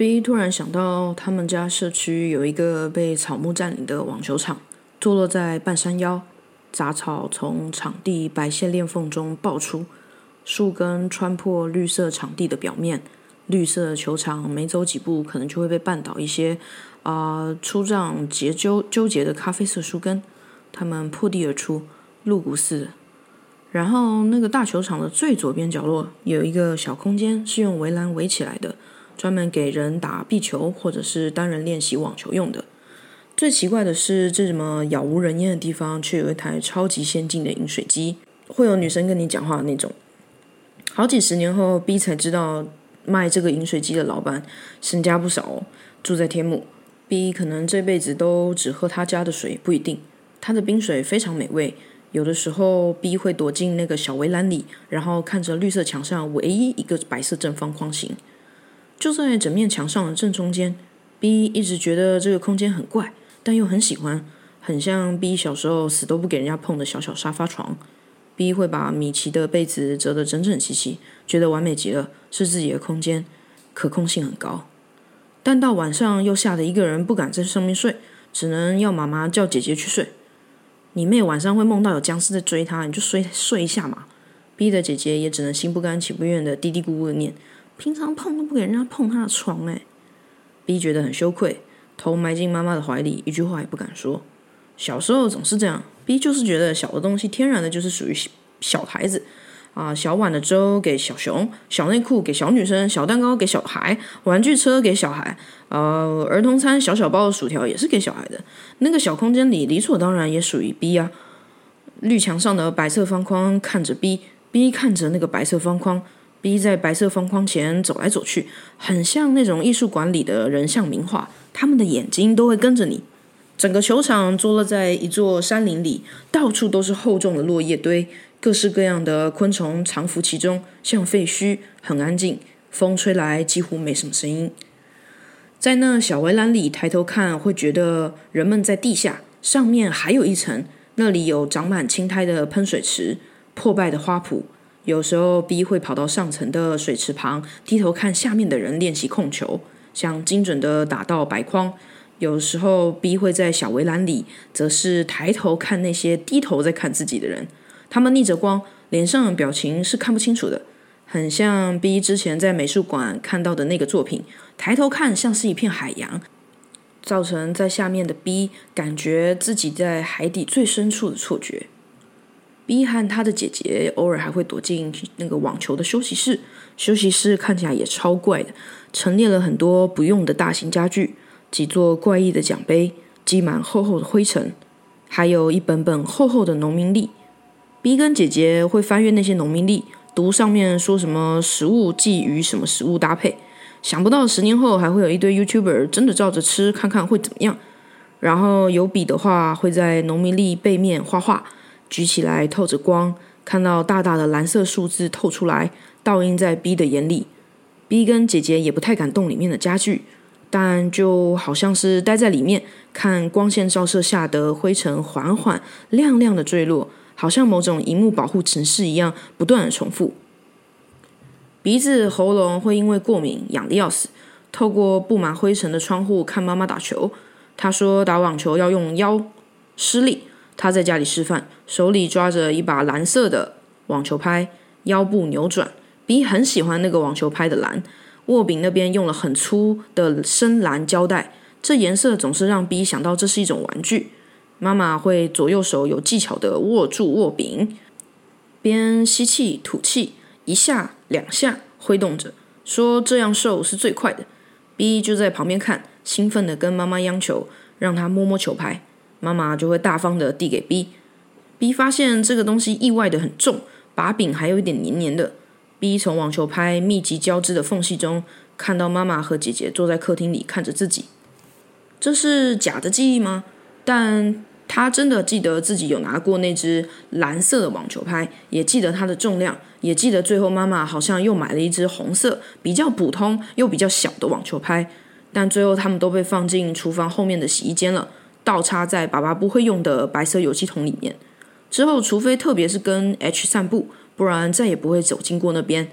B 突然想到，他们家社区有一个被草木占领的网球场，坐落在半山腰，杂草从场地白线裂缝中爆出，树根穿破绿色场地的表面，绿色球场没走几步，可能就会被绊倒一些啊粗壮结纠纠结的咖啡色树根，它们破地而出，露骨似的。然后那个大球场的最左边角落有一个小空间，是用围栏围起来的。专门给人打壁球或者是单人练习网球用的。最奇怪的是，这什么杳无人烟的地方，却有一台超级先进的饮水机，会有女生跟你讲话的那种。好几十年后，B 才知道卖这个饮水机的老板身家不少哦，住在天母。B 可能这辈子都只喝他家的水，不一定。他的冰水非常美味。有的时候，B 会躲进那个小围栏里，然后看着绿色墙上唯一一个白色正方框形。就在整面墙上的正中间，B 一直觉得这个空间很怪，但又很喜欢，很像 B 小时候死都不给人家碰的小小沙发床。B 会把米奇的被子折得整整齐齐，觉得完美极了，是自己的空间，可控性很高。但到晚上又吓得一个人不敢在上面睡，只能要妈妈叫姐姐去睡。你妹晚上会梦到有僵尸在追她，你就睡睡一下嘛。B 的姐姐也只能心不甘情不愿的嘀嘀咕咕的念。平常碰都不给人家碰他的床，哎，B 觉得很羞愧，头埋进妈妈的怀里，一句话也不敢说。小时候总是这样，B 就是觉得小的东西天然的就是属于小孩子啊，小碗的粥给小熊，小内裤给小女生，小蛋糕给小孩，玩具车给小孩，呃，儿童餐小小包的薯条也是给小孩的。那个小空间里理所当然也属于 B 啊。绿墙上的白色方框看着 B，B 看着那个白色方框。B 在白色方框前走来走去，很像那种艺术馆里的人像名画，他们的眼睛都会跟着你。整个球场坐落在一座山林里，到处都是厚重的落叶堆，各式各样的昆虫藏伏其中，像废墟，很安静。风吹来几乎没什么声音。在那小围栏里抬头看，会觉得人们在地下，上面还有一层，那里有长满青苔的喷水池，破败的花圃。有时候，B 会跑到上层的水池旁，低头看下面的人练习控球，想精准的打到白框。有时候，B 会在小围栏里，则是抬头看那些低头在看自己的人。他们逆着光，脸上表情是看不清楚的，很像 B 之前在美术馆看到的那个作品。抬头看，像是一片海洋，造成在下面的 B 感觉自己在海底最深处的错觉。B 和他的姐姐偶尔还会躲进那个网球的休息室，休息室看起来也超怪的，陈列了很多不用的大型家具，几座怪异的奖杯，积满厚厚的灰尘，还有一本本厚厚的农民历。B 跟姐姐会翻阅那些农民历，读上面说什么食物忌与什么食物搭配，想不到十年后还会有一堆 YouTuber 真的照着吃，看看会怎么样。然后有笔的话，会在农民历背面画画。举起来透着光，看到大大的蓝色数字透出来，倒映在 B 的眼里。B 跟姐姐也不太敢动里面的家具，但就好像是待在里面，看光线照射下的灰尘缓缓亮亮的坠落，好像某种荧幕保护程式一样，不断的重复。鼻子、喉咙会因为过敏痒的要死，透过布满灰尘的窗户看妈妈打球。她说打网球要用腰施力。她在家里示范，手里抓着一把蓝色的网球拍，腰部扭转。B 很喜欢那个网球拍的蓝，握柄那边用了很粗的深蓝胶带，这颜色总是让 B 想到这是一种玩具。妈妈会左右手有技巧的握住握柄，边吸气吐气，一下两下挥动着，说这样瘦是最快的。B 就在旁边看，兴奋的跟妈妈央求，让他摸摸球拍。妈妈就会大方的递给 B B 发现这个东西意外的很重，把柄还有一点黏黏的。B 从网球拍密集交织的缝隙中看到妈妈和姐姐坐在客厅里看着自己，这是假的记忆吗？但他真的记得自己有拿过那只蓝色的网球拍，也记得它的重量，也记得最后妈妈好像又买了一只红色、比较普通又比较小的网球拍，但最后他们都被放进厨房后面的洗衣间了。倒插在爸爸不会用的白色油漆桶里面。之后，除非特别是跟 H 散步，不然再也不会走经过那边。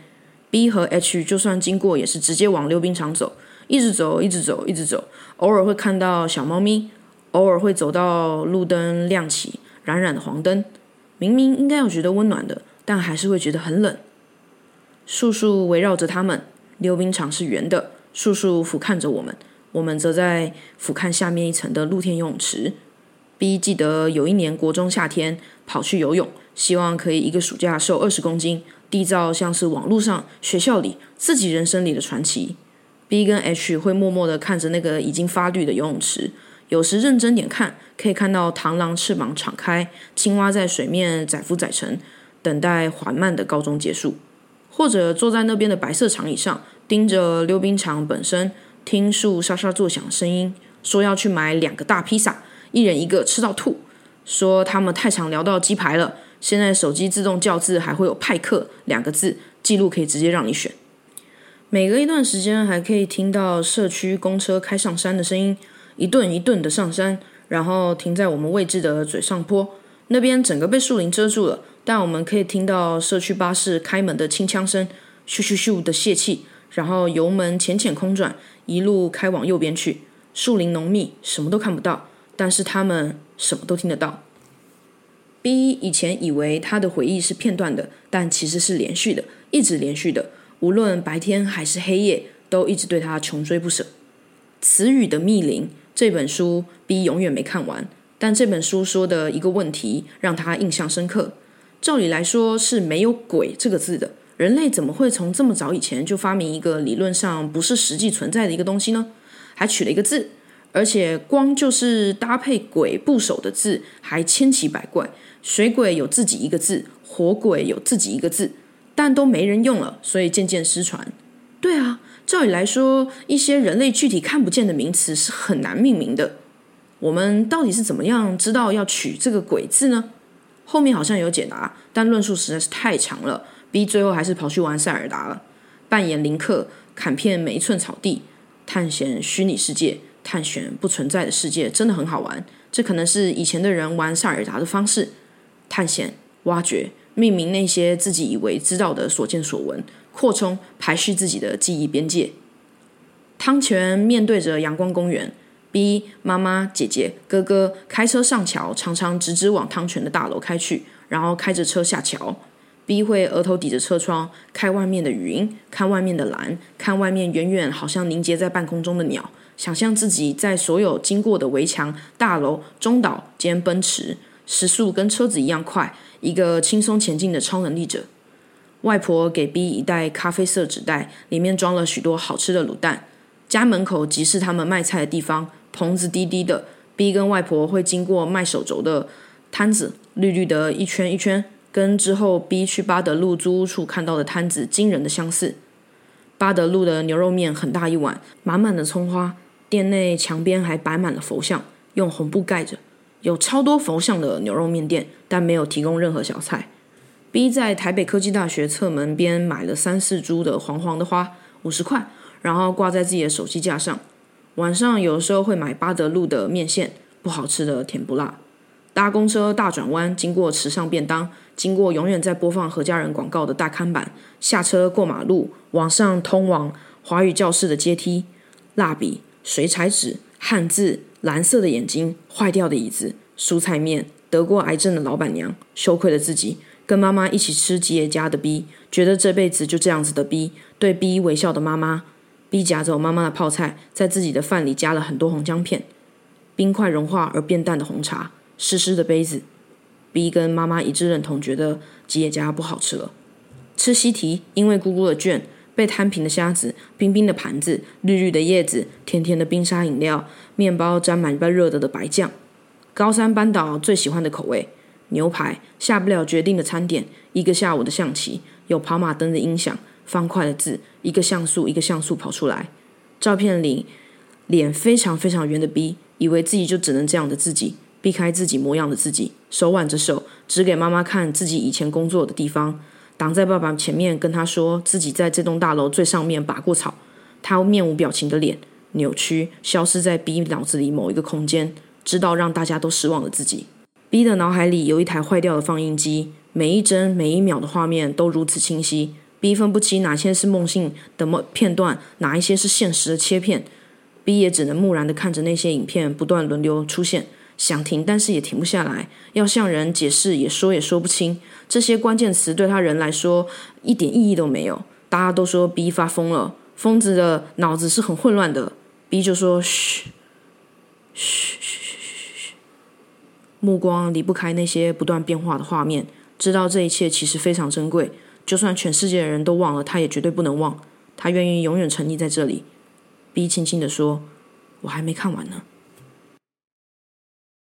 B 和 H 就算经过，也是直接往溜冰场走，一直走，一直走，一直走。偶尔会看到小猫咪，偶尔会走到路灯亮起，冉冉的黄灯。明明应该要觉得温暖的，但还是会觉得很冷。树树围绕着他们，溜冰场是圆的，树树俯瞰着我们，我们则在俯瞰下面一层的露天游泳池。B 记得有一年国中夏天跑去游泳，希望可以一个暑假瘦二十公斤，缔造像是网络上、学校里、自己人生里的传奇。B 跟 H 会默默地看着那个已经发绿的游泳池，有时认真点看，可以看到螳螂翅膀敞开，青蛙在水面载浮载沉，等待缓慢的高中结束。或者坐在那边的白色长椅上，盯着溜冰场本身，听树沙沙作响的声音，说要去买两个大披萨。一人一个吃到吐，说他们太常聊到鸡排了。现在手机自动叫字还会有派克两个字记录，可以直接让你选。每隔一段时间还可以听到社区公车开上山的声音，一顿一顿的上山，然后停在我们位置的嘴上坡那边，整个被树林遮住了，但我们可以听到社区巴士开门的轻枪声，咻咻咻的泄气，然后油门浅浅空转，一路开往右边去。树林浓密，什么都看不到。但是他们什么都听得到。B 以前以为他的回忆是片段的，但其实是连续的，一直连续的，无论白天还是黑夜，都一直对他穷追不舍。《词语的密林》这本书，B 永远没看完，但这本书说的一个问题让他印象深刻。照理来说是没有“鬼”这个字的，人类怎么会从这么早以前就发明一个理论上不是实际存在的一个东西呢？还取了一个字。而且光就是搭配“鬼”部首的字，还千奇百怪。水鬼有自己一个字，火鬼有自己一个字，但都没人用了，所以渐渐失传。对啊，照理来说，一些人类具体看不见的名词是很难命名的。我们到底是怎么样知道要取这个“鬼”字呢？后面好像有解答，但论述实在是太长了。B 最后还是跑去玩塞尔达了，扮演林克，砍遍每一寸草地，探险虚拟世界。探险不存在的世界真的很好玩，这可能是以前的人玩塞尔达的方式：探险、挖掘、命名那些自己以为知道的所见所闻，扩充、排序自己的记忆边界。汤泉面对着阳光公园，B 妈妈、姐姐、哥哥开车上桥，常常直直往汤泉的大楼开去，然后开着车下桥。B 会额头抵着车窗，看外面的云，看外面的蓝，看外面远远好像凝结在半空中的鸟。想象自己在所有经过的围墙、大楼、中岛间奔驰，时速跟车子一样快，一个轻松前进的超能力者。外婆给 B 一袋咖啡色纸袋，里面装了许多好吃的卤蛋。家门口即是他们卖菜的地方，棚子低低的。B 跟外婆会经过卖手轴的摊子，绿绿的一圈一圈，跟之后 B 去巴德路租屋处看到的摊子惊人的相似。巴德路的牛肉面很大一碗，满满的葱花。店内墙边还摆满了佛像，用红布盖着。有超多佛像的牛肉面店，但没有提供任何小菜。B 在台北科技大学侧门边买了三四株的黄黄的花，五十块，然后挂在自己的手机架上。晚上有时候会买巴德路的面线，不好吃的甜不辣。搭公车大转弯，经过时尚便当，经过永远在播放何家人广告的大看板，下车过马路，往上通往华语教室的阶梯，蜡笔。水彩纸、汉字、蓝色的眼睛、坏掉的椅子、蔬菜面、得过癌症的老板娘、羞愧的自己、跟妈妈一起吃吉野家的 B，觉得这辈子就这样子的 B，对 B 微笑的妈妈，B 夹着妈妈的泡菜，在自己的饭里加了很多红姜片，冰块融化而变淡的红茶，湿湿的杯子，B 跟妈妈一致认同，觉得吉野家不好吃了。吃西提，因为姑姑的卷。被摊平的虾子，冰冰的盘子，绿绿的叶子，甜甜的冰沙饮料，面包沾满一半热的的白酱。高山班岛最喜欢的口味，牛排，下不了决定的餐点，一个下午的象棋，有跑马灯的音响，方块的字，一个像素一个像素跑出来。照片里脸非常非常圆的 B，以为自己就只能这样的自己，避开自己模样的自己，手挽着手，指给妈妈看自己以前工作的地方。挡在爸爸前面，跟他说自己在这栋大楼最上面拔过草。他面无表情的脸扭曲，消失在 B 脑子里某一个空间，知道让大家都失望的自己。B 的脑海里有一台坏掉的放映机，每一帧每一秒的画面都如此清晰。B 分不清哪些是梦境的片段，哪一些是现实的切片。B 也只能木然的看着那些影片不断轮流出现，想停但是也停不下来，要向人解释也说也说不清。这些关键词对他人来说一点意义都没有。大家都说 B 发疯了，疯子的脑子是很混乱的。B 就说：“嘘，嘘，嘘，嘘，嘘，”目光离不开那些不断变化的画面，知道这一切其实非常珍贵。就算全世界的人都忘了，他也绝对不能忘。他愿意永远沉溺在这里。B 轻轻地说：“我还没看完呢。”